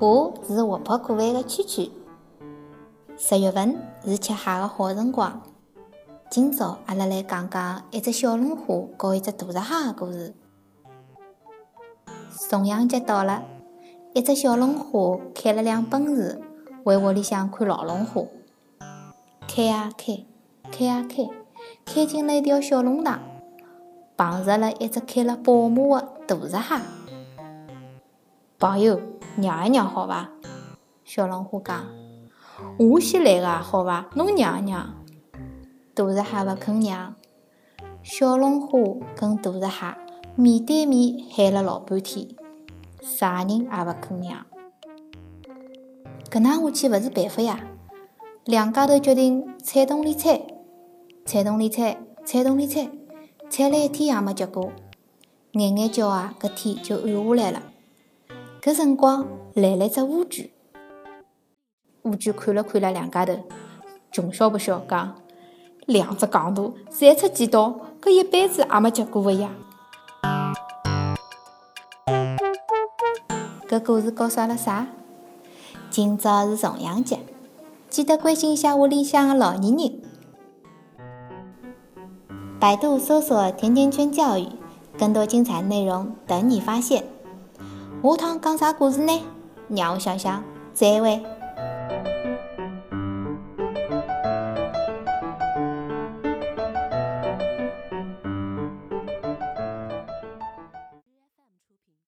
我是活泼可爱的蛐蛐。十月份是吃蟹的好辰光。今朝阿拉来讲讲一只小龙虾和一只大闸蟹的故事。重阳节到了，一只小龙虾开了辆奔驰，回屋里向看老龙虾。开啊开，开啊开，开进了一条小弄堂，碰着了一只开了宝马的大闸蟹。朋友，让一让好伐？小龙虾讲：“我先来个，好伐？侬让一让。”大闸蟹勿肯让，小龙虾跟大闸蟹面对面喊了老半天，啥人也勿肯让。搿能下去勿是办法呀！两家头决定踩洞里踩，踩洞里踩，踩洞里踩，踩了一天也没结果，眼眼叫啊，搿天就暗下来了。搿辰光来了只乌龟，乌龟看了看了两家头，穷笑不笑讲：“两只戆大，侪出几刀，搿一辈子也没结果个呀！”搿故事告诉阿拉啥？今朝是重阳节。记得关心一下屋里向的老年人。百度搜索“甜甜圈教育”，更多精彩内容等你发现。下趟讲啥故事呢？让我想想。再会。